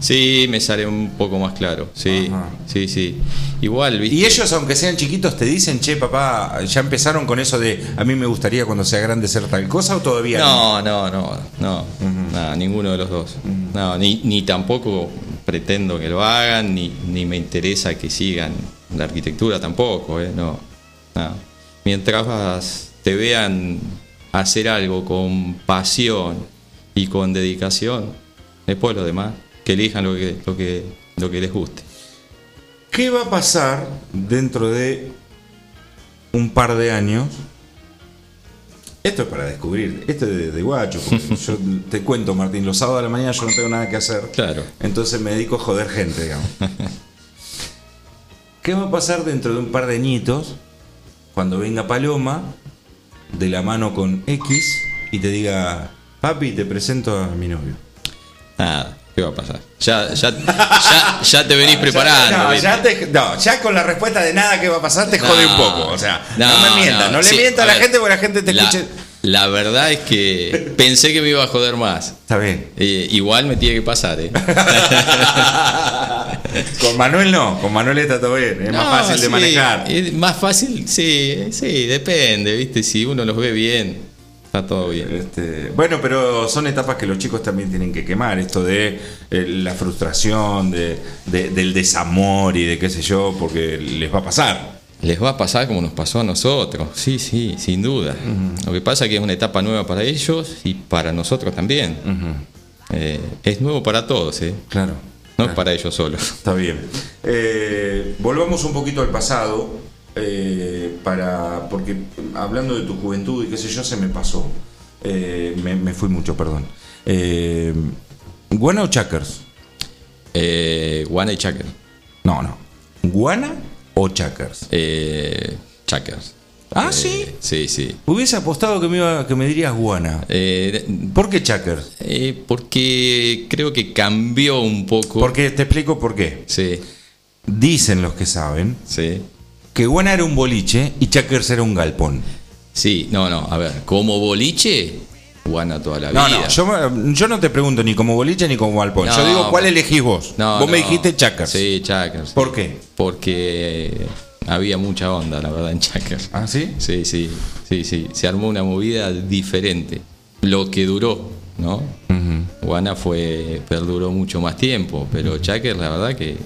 Sí, me sale un poco más claro. Sí, sí, sí. Igual, ¿viste? Y ellos, aunque sean chiquitos, te dicen, che, papá, ¿ya empezaron con eso de a mí me gustaría cuando sea grande ser tal cosa o todavía No, no, no, no. Nada, ninguno de los dos. No, ni, ni tampoco pretendo que lo hagan, ni, ni me interesa que sigan la arquitectura tampoco, ¿eh? No. no. Mientras vas- te vean hacer algo con pasión y con dedicación, después lo demás, que elijan lo que, lo que, lo que les guste. ¿Qué va a pasar dentro de un par de años? Esto es para descubrir, esto es de, de guacho. porque yo te cuento, Martín, los sábados de la mañana yo no tengo nada que hacer. Claro. Entonces me dedico a joder gente, digamos. ¿Qué va a pasar dentro de un par de añitos cuando venga Paloma de la mano con X y te diga, papi, te presento a mi novio? Nada, ¿qué va a pasar? Ya, ya, ya, ya te venís preparando. No, ya, te- no, ya con la respuesta de nada que va a pasar te jode un poco. O sea, no, me mientas, no, le sí, mientas a la ver, gente porque la gente te la- escuche. La verdad es que pensé que me iba a joder más. Está bien. igual me tiene que pasar, ¿eh? Con Manuel no, con Manuel está todo bien, es más No, fácil de manejar. Es más fácil, sí, sí, depende, ¿viste? Si uno los ve bien, está todo bien. Este, bueno, pero son etapas que los chicos también tienen que quemar, esto de eh, la frustración, de, de- del desamor y de qué sé yo, porque les va a pasar. Les va a pasar como nos pasó a nosotros, sí, sí, sin duda. Lo que pasa es que es una etapa nueva para ellos y para nosotros también. Eh, es nuevo para todos, ¿eh? Claro. No es para ellos solos. Está bien. Eh, volvamos un poquito al pasado, eh, para porque hablando de tu juventud y qué sé yo, se me pasó. Eh, me, me fui mucho, perdón. Eh, ¿Guana o Chakers? Guana y Chaker. No, no. ¿Guana o Chakers? Eh, Chakers. Ah, sí. Sí, sí. Hubiese apostado que me, iba, que me dirías Guana. ¿Por qué Chakers? porque creo que cambió un poco. Porque te explico por qué. Sí, Dicen los que saben sí. Que Guana era un boliche y Chakers era un galpón. Sí, no, no. A ver, como boliche, Guana toda la No, vida. no, yo, me- yo no te pregunto ni como boliche ni como galpón. yo No, digo, ¿cuál elegís vos? No, vos me no. dijiste Chakers. Sí, Chakers. ¿Por qué? Porque había mucha onda, la verdad, en Chakers. ¿Ah, sí? Sí, sí, sí, sí. Se armó una movida diferente. Lo que duró, ¿no? Guana fue, perduró mucho más tiempo, pero Chakers, la verdad que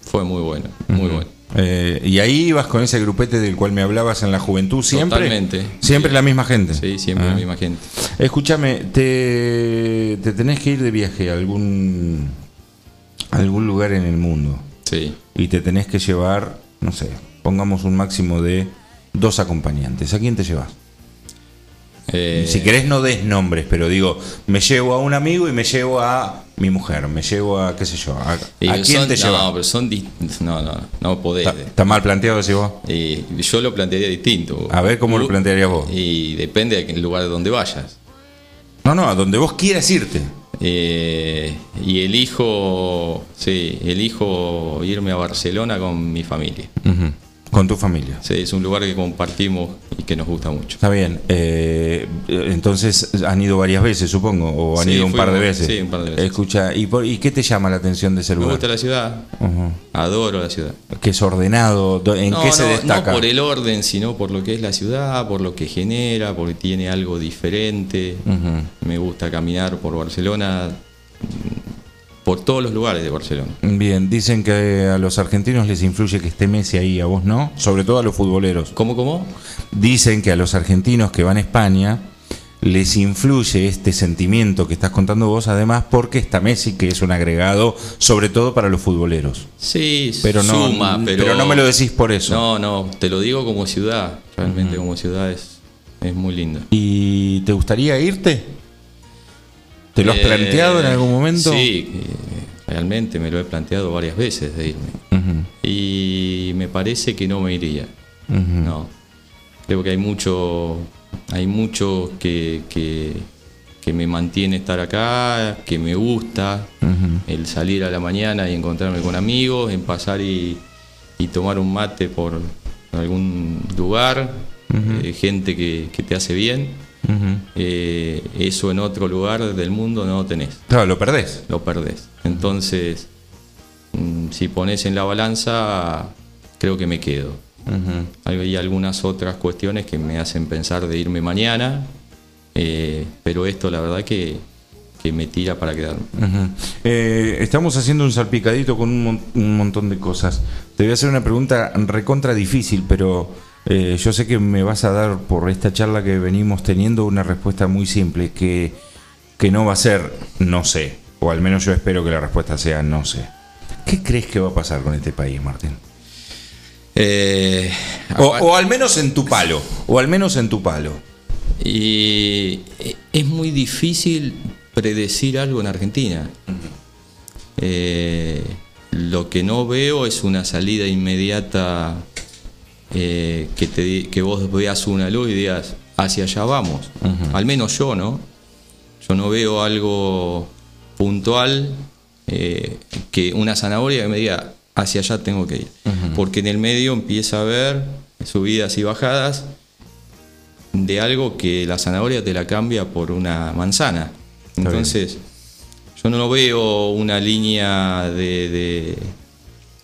fue muy bueno, muy bueno. Eh, y ahí ibas con ese grupete del cual me hablabas en la juventud, siempre. Totalmente. Siempre la misma gente. Sí, siempre Ah. la misma gente. Escúchame, te, te tenés que ir de viaje a algún, a algún lugar en el mundo. Sí. Y te tenés que llevar, no sé, pongamos un máximo de dos acompañantes. ¿A quién te llevas? Eh, Si querés no des nombres, pero digo, me llevo a un amigo y me llevo a mi mujer, me llevo a, qué sé yo, a, ¿a quién son- te llevas? No, pero son no, no, no podés. ¿Está, está mal planteado decís vos? Y yo lo plantearía distinto. A ver cómo lo plantearías vos. Y depende del lugar donde vayas. No, no, a donde vos quieras irte. Eh, y elijo, sí, elijo irme a Barcelona con mi familia. Ujú, Con tu familia. Sí, es un lugar que compartimos y que nos gusta mucho. Está bien. eh, entonces han ido varias veces, supongo, o han Sí, ido un par de veces. sí, un par de veces. Escucha, ¿y, por- ¿y qué te llama la atención de ese Me lugar? gusta la ciudad, adoro la ciudad. Que es ordenado, do- ¿en no, qué se no, destaca? No por el orden, sino por lo que es la ciudad, por lo que genera, porque tiene algo diferente. Me gusta caminar por Barcelona, por todos los lugares de Barcelona. Bien, dicen que a los argentinos les influye que esté Messi ahí, a vos no, sobre todo a los futboleros. ¿Cómo, cómo? Dicen que a los argentinos que van a España les influye este sentimiento que estás contando vos, además porque está Messi, que es un agregado, sobre todo para los futboleros. Sí, Pero no- suma, pero, pero no me lo decís por eso. No, no, te lo digo como ciudad. Realmente como ciudad es, es muy lindo. ¿Y te gustaría irte? ¿Te lo has Eh, planteado en algún momento? Sí, realmente me lo he planteado varias veces de irme. Y me parece que no me iría. No. Creo que hay mucho, hay mucho que, que, que me mantiene estar acá, que me gusta. El salir a la mañana y encontrarme con amigos, en pasar y, y tomar un mate por algún lugar, eh, gente que, que te hace bien. Eh, eso en otro lugar del mundo no lo tenés. Claro, lo perdés. Lo perdés. Entonces, mm, si pones en la balanza, creo que me quedo. Hay algunas otras cuestiones que me hacen pensar de irme mañana, eh, pero esto la verdad que, que me tira para quedarme. Eh, estamos haciendo un salpicadito con un, mon- un montón de cosas. Te voy a hacer una pregunta recontra difícil, pero eh, yo sé que me vas a dar por esta charla que venimos teniendo una respuesta muy simple, que, que no va a ser no sé, o al menos yo espero que la respuesta sea no sé. ¿Qué crees que va a pasar con este país, Martín? Eh, O, o al menos en tu palo, o al menos en tu palo. Y eh, es muy difícil predecir algo en Argentina. Eh, lo que no veo es una salida inmediata eh, que, te, di- que vos veas una luz y digas, hacia allá vamos. Al menos yo, ¿no? Yo no veo algo puntual, eh, que una zanahoria que me diga, hacia allá tengo que ir. Porque en el medio empieza a haber subidas y bajadas de algo que la zanahoria te la cambia por una manzana. Entonces, yo no veo una línea de, de-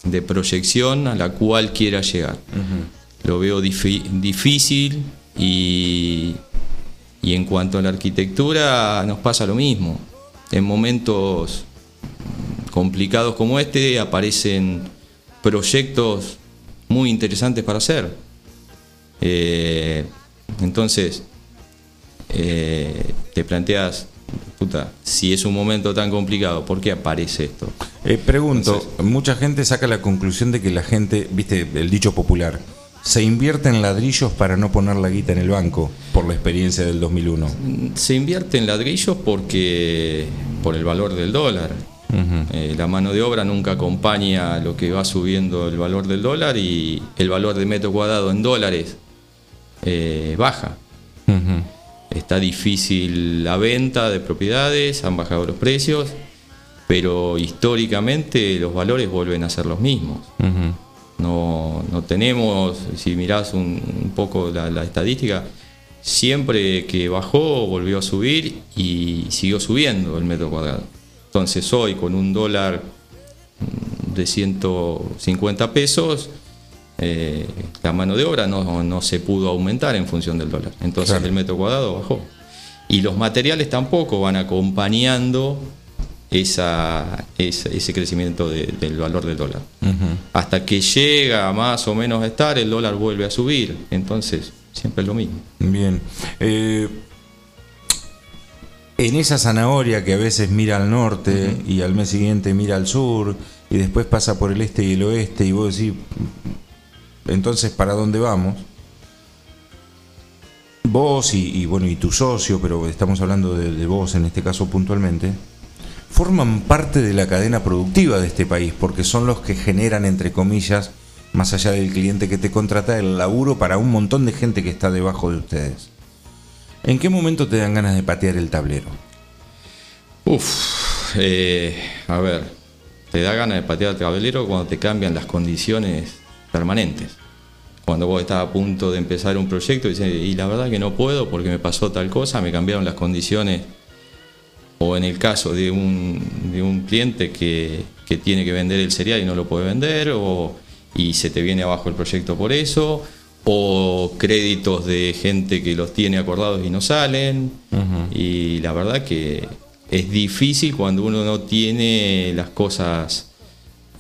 de proyección a la cual quiera llegar. Lo veo difícil y, y en cuanto a la arquitectura nos pasa lo mismo. En momentos complicados como este aparecen proyectos muy interesantes para hacer. Eh, entonces, eh, te planteas, puta, si es un momento tan complicado, ¿por qué aparece esto? Eh, pregunto, mucha gente saca la conclusión de que la gente, viste, el dicho popular, se invierte en ladrillos para no poner la guita en el banco, por la experiencia del 2001. Se invierte en ladrillos porque por el valor del dólar. Eh, la mano de obra nunca acompaña lo que va subiendo el valor del dólar y el valor de metro cuadrado en dólares eh, baja. Está difícil la venta de propiedades, han bajado los precios, pero históricamente los valores vuelven a ser los mismos. No, no tenemos, si mirás un, un poco la, la estadística, siempre que bajó volvió a subir y siguió subiendo el metro cuadrado. Entonces hoy con un dólar de 150 pesos, eh, la mano de obra no, no se pudo aumentar en función del dólar. Entonces Claro. el metro cuadrado bajó. Y los materiales tampoco van acompañando esa, esa- ese crecimiento de- del valor del dólar. Hasta que llega más o menos a estar, el dólar vuelve a subir. Entonces, siempre es lo mismo. Bien. Eh, en esa zanahoria que a veces mira al norte y al mes siguiente mira al sur y después pasa por el este y el oeste y vos decís, entonces, ¿para dónde vamos? vos y, bueno y tu socio, pero estamos hablando de, de vos en este caso puntualmente, forman parte de la cadena productiva de este país, porque son los que generan, entre comillas, más allá del cliente que te contrata, el laburo para un montón de gente que está debajo de ustedes. ¿En qué momento te dan ganas de patear el tablero? Uf, eh, a ver, te da ganas de patear el tablero cuando te cambian las condiciones permanentes. Cuando vos estás a punto de empezar un proyecto y dices, y la verdad que no puedo porque me pasó tal cosa, me cambiaron las condiciones. O en el caso de un, de un cliente que, que tiene que vender el cereal y no lo puede vender, o, y se te viene abajo el proyecto por eso, o créditos de gente que los tiene acordados y no salen. Y la verdad que es difícil cuando uno no tiene las cosas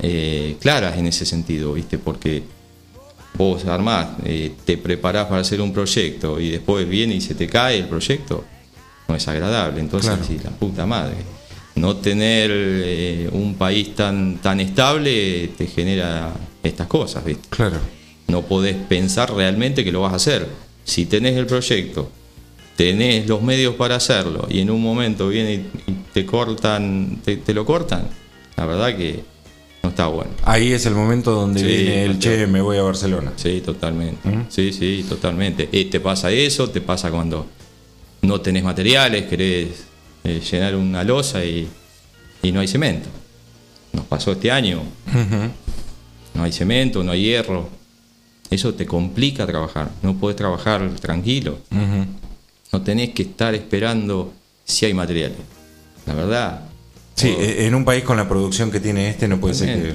eh, claras en ese sentido, ¿viste? Porque vos armás, eh, te preparás para hacer un proyecto y después viene y se te cae el proyecto, no es agradable. Entonces, Claro. sí, la puta madre. No tener eh, un país tan, tan estable te genera estas cosas, ¿viste? Claro. No podés pensar realmente que lo vas a hacer. Si tenés el proyecto, tenés los medios para hacerlo y en un momento viene y y te cortan, te, te lo cortan, la verdad que no está bueno. Ahí es el momento donde Sí, viene el che, me voy a Barcelona. Sí, totalmente. Sí, sí, totalmente. Eh, te pasa eso, te pasa cuando no tenés materiales, querés eh, llenar una losa y, y no hay cemento. Nos pasó este año, no hay cemento, no hay hierro. Eso te complica trabajar. No podés trabajar tranquilo. No tenés que estar esperando si hay materiales. La verdad. Sí, eh, en un país con la producción que tiene este no puede ser que,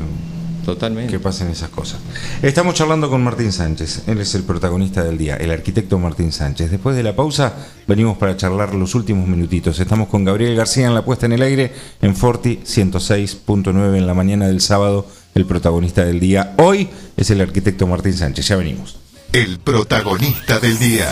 Totalmente. que pasen esas cosas. Estamos charlando con Martín Sánchez, él es el protagonista del día, el arquitecto Martín Sánchez. Después de la pausa venimos para charlar los últimos minutitos. Estamos con Gabriel García en la puesta en el aire en Forti 106.9 en la mañana del sábado, el protagonista del día. Hoy es el arquitecto Martín Sánchez, ya venimos. El protagonista del día.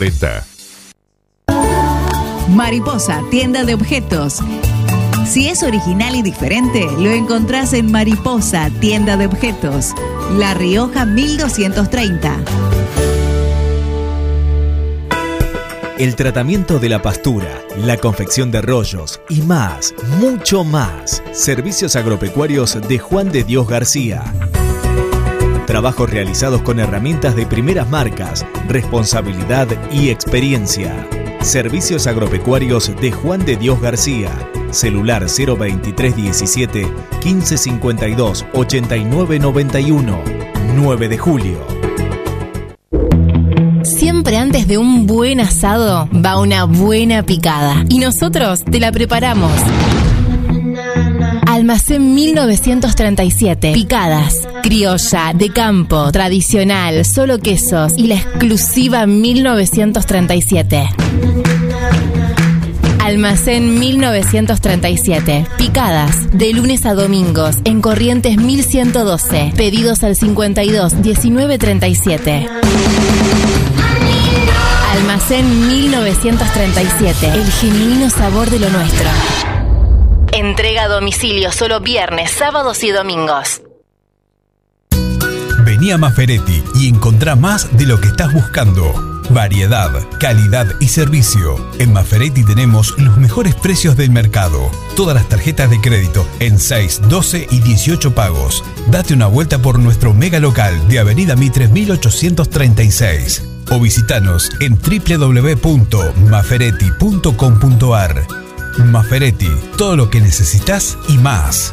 2040. Mariposa, tienda de objetos. Si es original y diferente, lo encontrás en Mariposa, tienda de objetos. La Rioja 1230. El tratamiento de la pastura, la confección de rollos y más, mucho más. Servicios agropecuarios de Juan de Dios García. Trabajos realizados con herramientas de primeras marcas, responsabilidad y experiencia. Servicios agropecuarios de Juan de Dios García. Celular 02317 1552 8991. 9 de julio. Siempre antes de un buen asado va una buena picada. Y nosotros te la preparamos. Almacén 1937. Picadas. Criolla, de campo, tradicional, solo quesos y la exclusiva 1937. Almacén 1937. Picadas. De lunes a domingos. En Corrientes 1112. Pedidos al 52 1937. Almacén 1937. El genuino sabor de lo nuestro. Entrega a domicilio solo viernes, sábados y domingos. Vení a Maferetti y encontrá más de lo que estás buscando. Variedad, calidad y servicio. En Maferetti tenemos los mejores precios del mercado. Todas las tarjetas de crédito en 6, 12 y 18 pagos. Date una vuelta por nuestro mega local de Avenida Mitre 1836 o visitanos en www.maferetti.com.ar. Maferetti, todo lo que necesitas y más.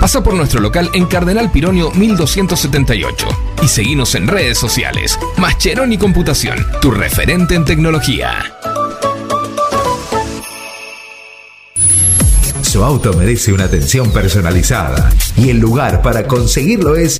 Pasa por nuestro local en Cardenal Pironio 1278 y seguinos en redes sociales. Mascheroni Computación, tu referente en tecnología. Su auto merece una atención personalizada y el lugar para conseguirlo es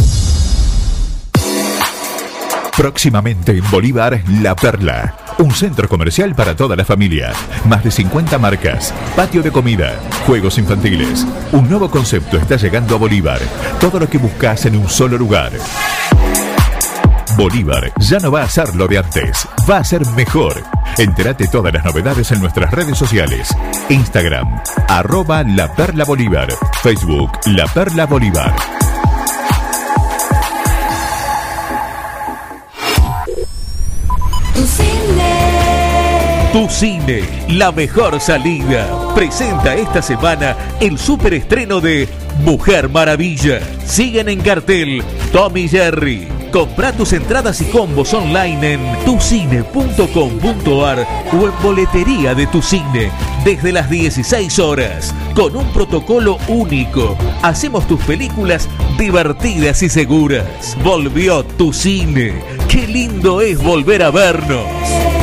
Próximamente en Bolívar, La Perla. Un centro comercial para toda la familia. Más de 50 marcas. Patio de comida. Juegos infantiles. Un nuevo concepto está llegando a Bolívar. Todo lo que buscas en un solo lugar. Bolívar ya no va a ser lo de antes, va a ser mejor. Entérate todas las novedades en nuestras redes sociales. Instagram, arroba La Perla Bolívar. Facebook, La Perla Bolívar. Tu cine, la mejor salida. Presenta esta semana el superestreno de Mujer Maravilla. Siguen en cartel Tommy Jerry. Compra tus entradas y combos online en tucine.com.ar o en boletería de tu cine desde las 16 horas con un protocolo único. Hacemos tus películas divertidas y seguras. Volvió tu cine. Qué lindo es volver a vernos.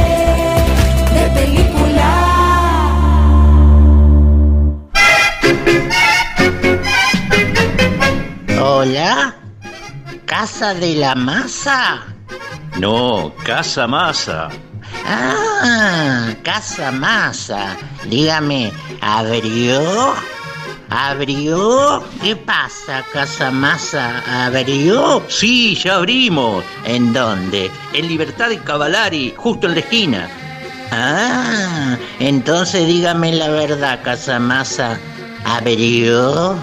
Hola. ¿Casa de la masa? No, Casa Masa. Ah, Casa Masa. Dígame, ¿abrió? ¿Abrió? ¿Qué pasa, Casa Masa? ¿Abrió? Sí, ya abrimos. ¿En dónde? En Libertad y Cavalari, justo en la esquina. Ah, entonces dígame la verdad, Casa Masa. ¿Abrió?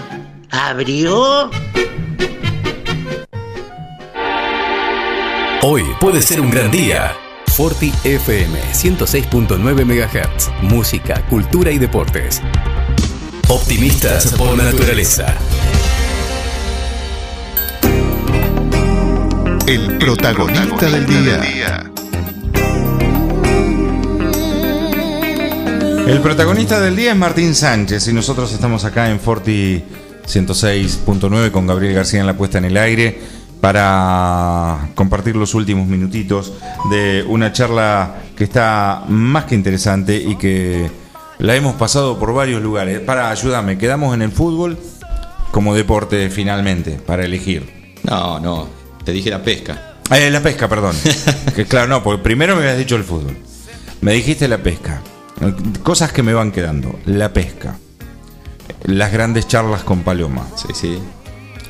¿Abrió? Hoy puede ser un gran día. Forti FM 106.9 MHz. Música, cultura y deportes. Optimistas por naturaleza. El protagonista del día. El protagonista del día es Martín Sánchez y nosotros estamos acá en Forti 106.9 con Gabriel García en la puesta en el aire para compartir los últimos minutitos de una charla que está más que interesante y que la hemos pasado por varios lugares. Para, ayúdame, quedamos en el fútbol como deporte finalmente, para elegir. No, no, te dije la pesca. Eh, la pesca, perdón. que claro, no, porque primero me habías dicho el fútbol. Me dijiste la pesca. Cosas que me van quedando. La pesca. Las grandes charlas con Paloma. Sí, sí.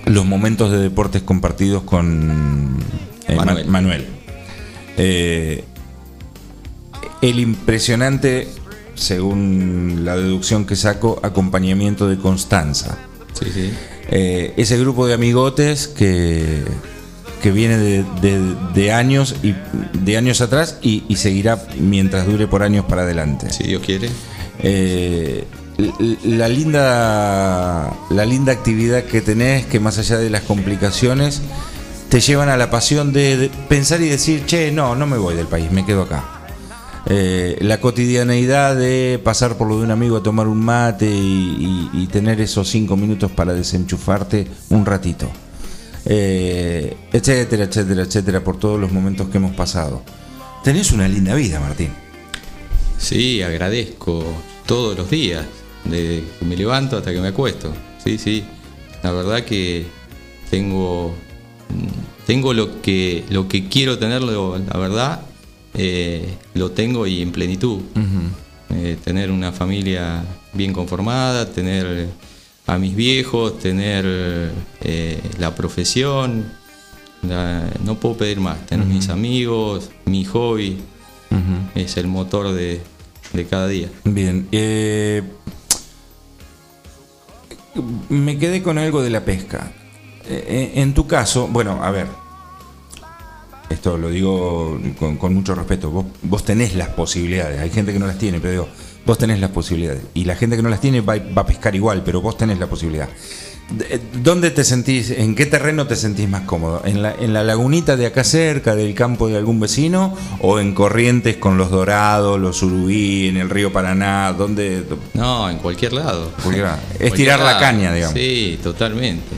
Los momentos de deportes compartidos con eh, Ma- Manuel. Manuel. Eh, el impresionante, según la deducción que saco, acompañamiento de Constanza. Sí, sí. Eh, ese grupo de amigotes que, que viene de, de- de años y de años atrás y, y seguirá mientras dure por años para adelante. Si Dios quiere. Eh, la linda la linda actividad que tenés que más allá de las complicaciones te llevan a la pasión de, pensar y decir che no no me voy del país me quedo acá eh, la cotidianeidad de pasar por lo de un amigo a tomar un mate y tener esos cinco minutos para desenchufarte un ratito. Eh, etcétera, etcétera, etcétera, por todos los momentos que hemos pasado. Tenés una linda vida, Martín. Sí, agradezco todos los días, desde que me levanto hasta que me acuesto. Sí, sí. La verdad que tengo mm, tengo lo que lo que quiero tenerlo, la verdad, eh, lo tengo y en plenitud. Eh, tener una familia bien conformada, tener a mis viejos, tener eh, la profesión. la- no puedo pedir más. Tener mis amigos, mi hobby. Es el motor de, de cada día. Bien. eh, me quedé con algo de la pesca. Eh, en tu caso, bueno, a ver. Esto lo digo con, con mucho respeto. Vos, vos tenés las posibilidades. Hay gente que no las tiene, pero digo, vos tenés las posibilidades. Y la gente que no las tiene va, va a pescar igual, pero vos tenés la posibilidad. D- ¿Dónde te sentís, en qué terreno te sentís más cómodo? ¿En la, ¿En la lagunita de acá cerca, del campo de algún vecino? ¿O en corrientes con los dorados, los surubí, en el río Paraná? ¿Dónde? No, en cualquier lado. Cualquier lado. Es Cualquier tirar la caña, digamos. Sí, totalmente.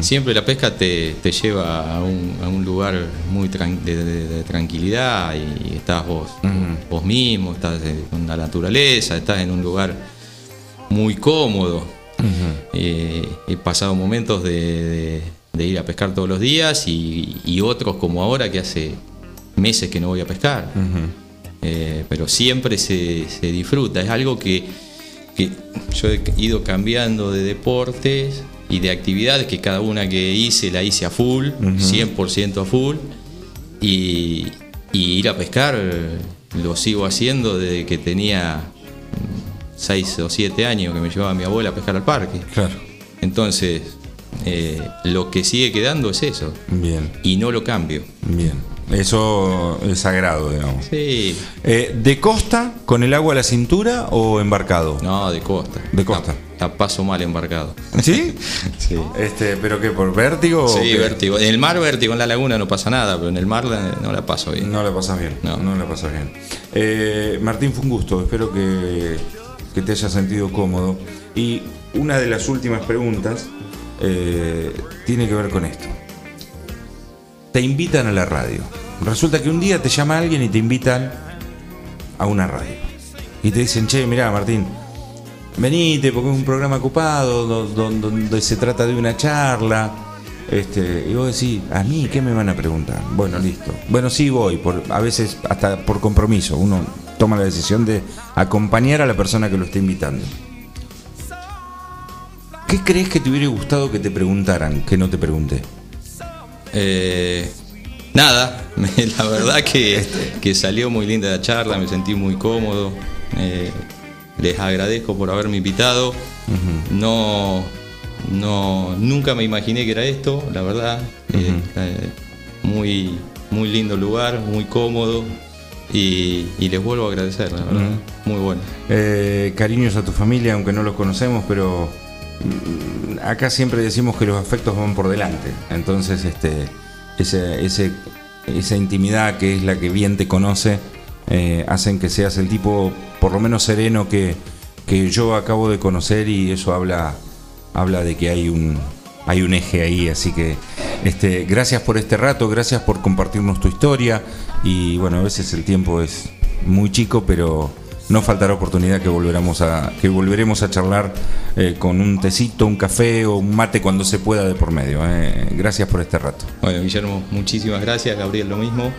Siempre la pesca te, te lleva a un, a un lugar muy tran- de, de- de tranquilidad y estás vos, vos mismo, estás eh, con la naturaleza, estás en un lugar muy cómodo. Eh, he pasado momentos de, de- de ir a pescar todos los días y, y otros como ahora que hace meses que no voy a pescar. Eh, pero siempre se, se disfruta. Es algo que, que yo he ido cambiando de deportes y de actividades que cada una que hice la hice a full, 100% a full. Y, y ir a pescar lo sigo haciendo desde que tenía 6 o 7 años que me llevaba mi abuela a pescar al parque. Claro. Entonces, eh, lo que sigue quedando es eso. Bien. Y no lo cambio. Bien. Eso es sagrado, digamos. Sí. Eh, ¿De costa, con el agua a la cintura o embarcado? No, de costa. De costa. La, la paso mal embarcado. ¿Sí? sí. Este, ¿Pero qué? ¿Por vértigo? Sí, vértigo. En el mar vértigo, en la laguna no pasa nada, pero en el mar no la paso bien. No la pasas bien. No, la pasas bien. Eh, Martín, fue un gusto. Espero que, que te hayas sentido cómodo. Y una de las últimas preguntas eh, tiene que ver con esto. Te invitan a la radio. Resulta que un día te llama alguien y te invitan a una radio. Y te dicen, che, mirá, Martín, venite porque es un programa ocupado do- do- donde se trata de una charla. Este, y vos decís, ¿a mí qué me van a preguntar? Bueno, listo. Bueno, sí voy, por, a veces hasta por compromiso. Uno toma la decisión de acompañar a la persona que lo está invitando. ¿Qué crees que te hubiera gustado que te preguntaran, que no te pregunté? Eh, nada, la verdad que, que salió muy linda la charla, me sentí muy cómodo. Eh, les agradezco por haberme invitado. No, no, nunca me imaginé que era esto, la verdad. Eh, eh, muy, muy lindo lugar, muy cómodo. Y, y les vuelvo a agradecer, la verdad. Muy bueno. Eh, cariños a tu familia, aunque no los conocemos, pero mm, acá siempre decimos que los afectos van por delante. Entonces, este, ese, ese- esa intimidad que es la que bien te conoce, eh, hacen que seas el tipo, por lo menos sereno, que, que yo acabo de conocer y eso habla, habla de que hay un, hay un eje ahí. Así que, este, gracias por este rato, gracias por compartirnos tu historia. Y bueno, a veces el tiempo es muy chico, pero no faltará oportunidad que volveremos a, que volveremos a charlar eh, con un tecito, un café o un mate cuando se pueda de por medio. eh. Gracias por este rato. Bueno, Guillermo, muchísimas gracias. Gabriel, lo mismo.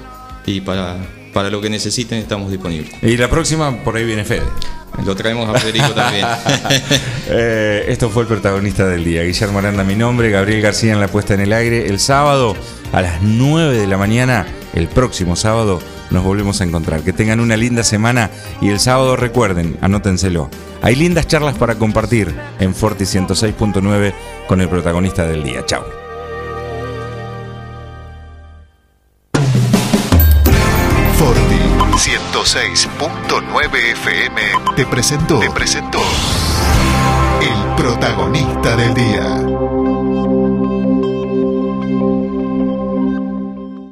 Y para, para lo que necesiten, estamos disponibles. Y la próxima, por ahí viene Fede. Lo traemos a Federico también. Eh, esto fue el protagonista del día. Guillermo Aranda, mi nombre, Gabriel García en la puesta en el aire. El sábado a las 9 de la mañana, el próximo sábado, nos volvemos a encontrar. Que tengan una linda semana y el sábado recuerden, anótenselo. Hay lindas charlas para compartir en Forti 106.9 con el protagonista del día. Chao. 106.9 FM te presentó, te presentó el protagonista del día.